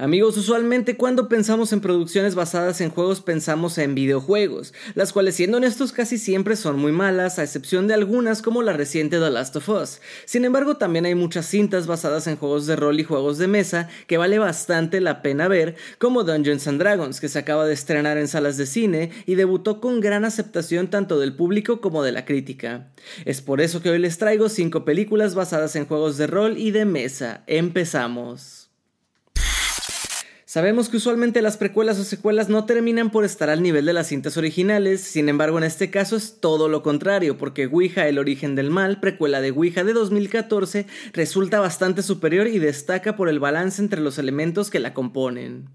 Amigos, usualmente cuando pensamos en producciones basadas en juegos pensamos en videojuegos, las cuales siendo honestos casi siempre son muy malas, a excepción de algunas como la reciente The Last of Us. Sin embargo, también hay muchas cintas basadas en juegos de rol y juegos de mesa que vale bastante la pena ver, como Dungeons and Dragons, que se acaba de estrenar en salas de cine y debutó con gran aceptación tanto del público como de la crítica. Es por eso que hoy les traigo 5 películas basadas en juegos de rol y de mesa. Empezamos. Sabemos que usualmente las precuelas o secuelas no terminan por estar al nivel de las cintas originales, sin embargo en este caso es todo lo contrario, porque Ouija, el origen del mal, precuela de Ouija de 2014, resulta bastante superior y destaca por el balance entre los elementos que la componen.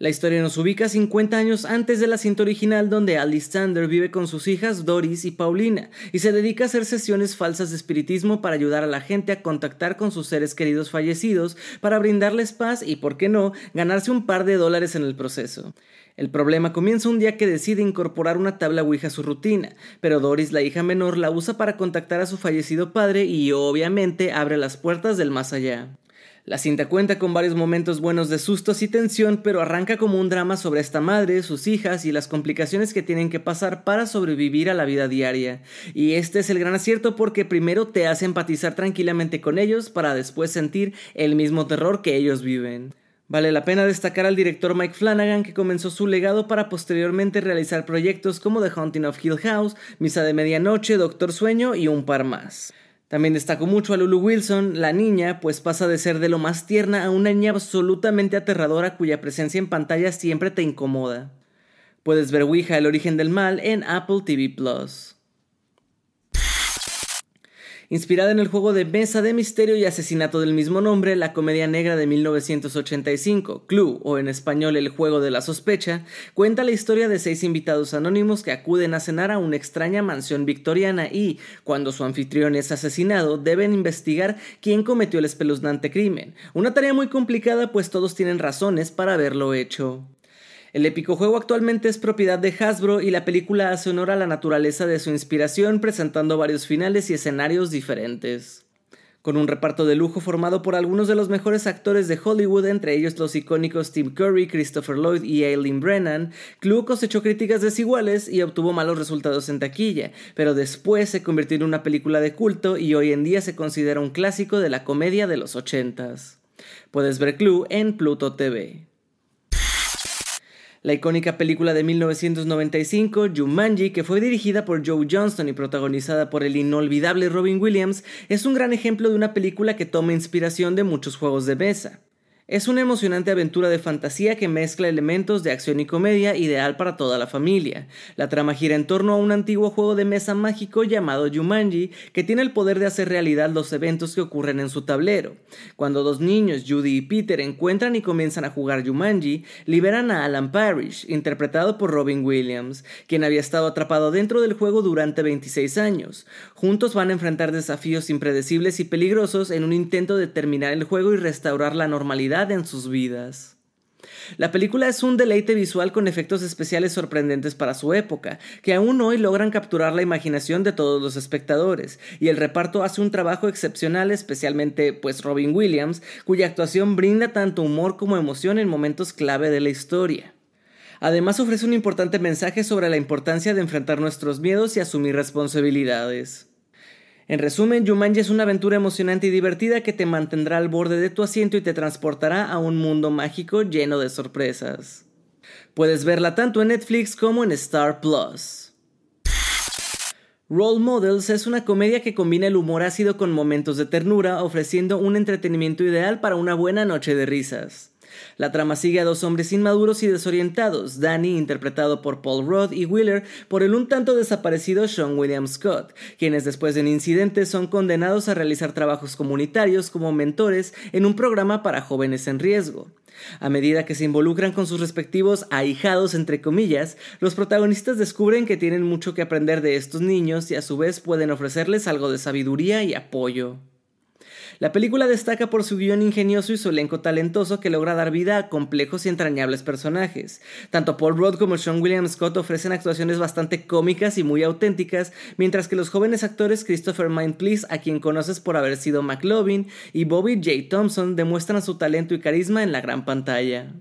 La historia nos ubica 50 años antes de la cinta original donde Alistander vive con sus hijas Doris y Paulina y se dedica a hacer sesiones falsas de espiritismo para ayudar a la gente a contactar con sus seres queridos fallecidos para brindarles paz y, por qué no, ganarse un par de dólares en el proceso. El problema comienza un día que decide incorporar una tabla Ouija a su rutina, pero Doris, la hija menor, la usa para contactar a su fallecido padre y obviamente abre las puertas del más allá. La cinta cuenta con varios momentos buenos de sustos y tensión, pero arranca como un drama sobre esta madre, sus hijas y las complicaciones que tienen que pasar para sobrevivir a la vida diaria. Y este es el gran acierto porque primero te hace empatizar tranquilamente con ellos para después sentir el mismo terror que ellos viven. Vale la pena destacar al director Mike Flanagan que comenzó su legado para posteriormente realizar proyectos como The Haunting of Hill House, Misa de Medianoche, Doctor Sueño y un par más. También destacó mucho a Lulu Wilson, la niña, pues pasa de ser de lo más tierna a una niña absolutamente aterradora cuya presencia en pantalla siempre te incomoda. Puedes ver Ouija, el origen del mal, en Apple TV Plus. Inspirada en el juego de mesa de misterio y asesinato del mismo nombre, la comedia negra de 1985, Clue, o en español El juego de la sospecha, cuenta la historia de seis invitados anónimos que acuden a cenar a una extraña mansión victoriana y, cuando su anfitrión es asesinado, deben investigar quién cometió el espeluznante crimen. Una tarea muy complicada pues todos tienen razones para haberlo hecho. El épico juego actualmente es propiedad de Hasbro y la película hace honor a la naturaleza de su inspiración presentando varios finales y escenarios diferentes. Con un reparto de lujo formado por algunos de los mejores actores de Hollywood, entre ellos los icónicos Tim Curry, Christopher Lloyd y Aileen Brennan, Clue cosechó críticas desiguales y obtuvo malos resultados en taquilla, pero después se convirtió en una película de culto y hoy en día se considera un clásico de la comedia de los ochentas. Puedes ver Clue en Pluto TV. La icónica película de 1995, Jumanji, que fue dirigida por Joe Johnston y protagonizada por el inolvidable Robin Williams, es un gran ejemplo de una película que toma inspiración de muchos juegos de mesa. Es una emocionante aventura de fantasía que mezcla elementos de acción y comedia ideal para toda la familia. La trama gira en torno a un antiguo juego de mesa mágico llamado Jumanji, que tiene el poder de hacer realidad los eventos que ocurren en su tablero. Cuando dos niños, Judy y Peter, encuentran y comienzan a jugar Jumanji, liberan a Alan Parrish, interpretado por Robin Williams, quien había estado atrapado dentro del juego durante 26 años. Juntos van a enfrentar desafíos impredecibles y peligrosos en un intento de terminar el juego y restaurar la normalidad en sus vidas. La película es un deleite visual con efectos especiales sorprendentes para su época, que aún hoy logran capturar la imaginación de todos los espectadores, y el reparto hace un trabajo excepcional, especialmente pues Robin Williams, cuya actuación brinda tanto humor como emoción en momentos clave de la historia. Además ofrece un importante mensaje sobre la importancia de enfrentar nuestros miedos y asumir responsabilidades. En resumen, Jumanji es una aventura emocionante y divertida que te mantendrá al borde de tu asiento y te transportará a un mundo mágico lleno de sorpresas. Puedes verla tanto en Netflix como en Star Plus. Role Models es una comedia que combina el humor ácido con momentos de ternura, ofreciendo un entretenimiento ideal para una buena noche de risas. La trama sigue a dos hombres inmaduros y desorientados, Danny interpretado por Paul Rudd y Wheeler por el un tanto desaparecido Sean William Scott, quienes después de un incidente son condenados a realizar trabajos comunitarios como mentores en un programa para jóvenes en riesgo. A medida que se involucran con sus respectivos ahijados, entre comillas, los protagonistas descubren que tienen mucho que aprender de estos niños y a su vez pueden ofrecerles algo de sabiduría y apoyo. La película destaca por su guion ingenioso y su elenco talentoso que logra dar vida a complejos y entrañables personajes. Tanto Paul Rudd como Sean William Scott ofrecen actuaciones bastante cómicas y muy auténticas, mientras que los jóvenes actores Christopher Mindplease, a quien conoces por haber sido McLovin, y Bobby J. Thompson demuestran su talento y carisma en la gran pantalla.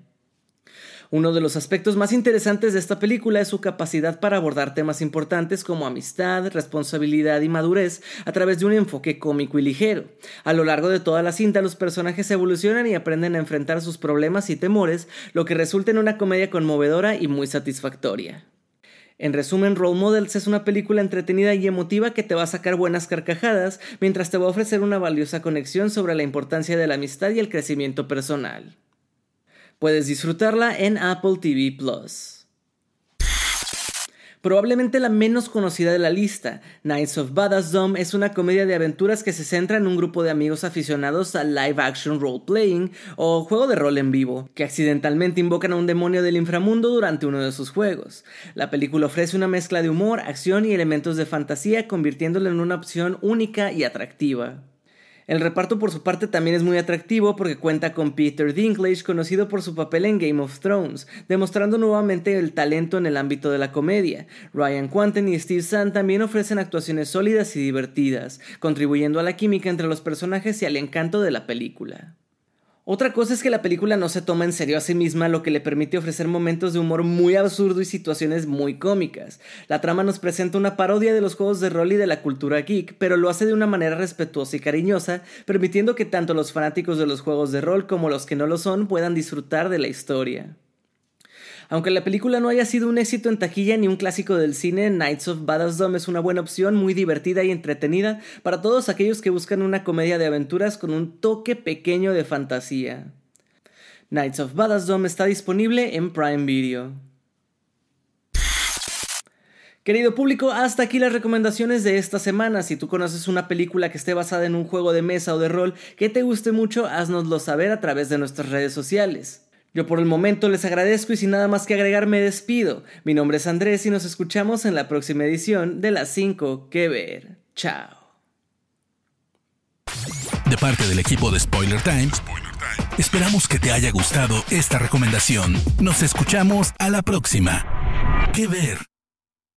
Uno de los aspectos más interesantes de esta película es su capacidad para abordar temas importantes como amistad, responsabilidad y madurez a través de un enfoque cómico y ligero. A lo largo de toda la cinta los personajes evolucionan y aprenden a enfrentar sus problemas y temores, lo que resulta en una comedia conmovedora y muy satisfactoria. En resumen, Role Models es una película entretenida y emotiva que te va a sacar buenas carcajadas, mientras te va a ofrecer una valiosa conexión sobre la importancia de la amistad y el crecimiento personal. Puedes disfrutarla en Apple TV Plus. Probablemente la menos conocida de la lista, Knights of Badass es una comedia de aventuras que se centra en un grupo de amigos aficionados al live action role playing o juego de rol en vivo, que accidentalmente invocan a un demonio del inframundo durante uno de sus juegos. La película ofrece una mezcla de humor, acción y elementos de fantasía, convirtiéndola en una opción única y atractiva. El reparto por su parte también es muy atractivo porque cuenta con Peter Dinklage, conocido por su papel en Game of Thrones, demostrando nuevamente el talento en el ámbito de la comedia. Ryan Quanten y Steve Zahn también ofrecen actuaciones sólidas y divertidas, contribuyendo a la química entre los personajes y al encanto de la película. Otra cosa es que la película no se toma en serio a sí misma, lo que le permite ofrecer momentos de humor muy absurdo y situaciones muy cómicas. La trama nos presenta una parodia de los juegos de rol y de la cultura geek, pero lo hace de una manera respetuosa y cariñosa, permitiendo que tanto los fanáticos de los juegos de rol como los que no lo son puedan disfrutar de la historia. Aunque la película no haya sido un éxito en taquilla ni un clásico del cine, Knights of Badassdom es una buena opción, muy divertida y entretenida para todos aquellos que buscan una comedia de aventuras con un toque pequeño de fantasía. Knights of Badassdom está disponible en Prime Video. Querido público, hasta aquí las recomendaciones de esta semana. Si tú conoces una película que esté basada en un juego de mesa o de rol que te guste mucho, haznoslo saber a través de nuestras redes sociales. Yo por el momento les agradezco y sin nada más que agregar me despido. Mi nombre es Andrés y nos escuchamos en la próxima edición de las 5 que ver. Chao. De parte del equipo de Spoiler Times, esperamos que te haya gustado esta recomendación. Nos escuchamos a la próxima. Que ver.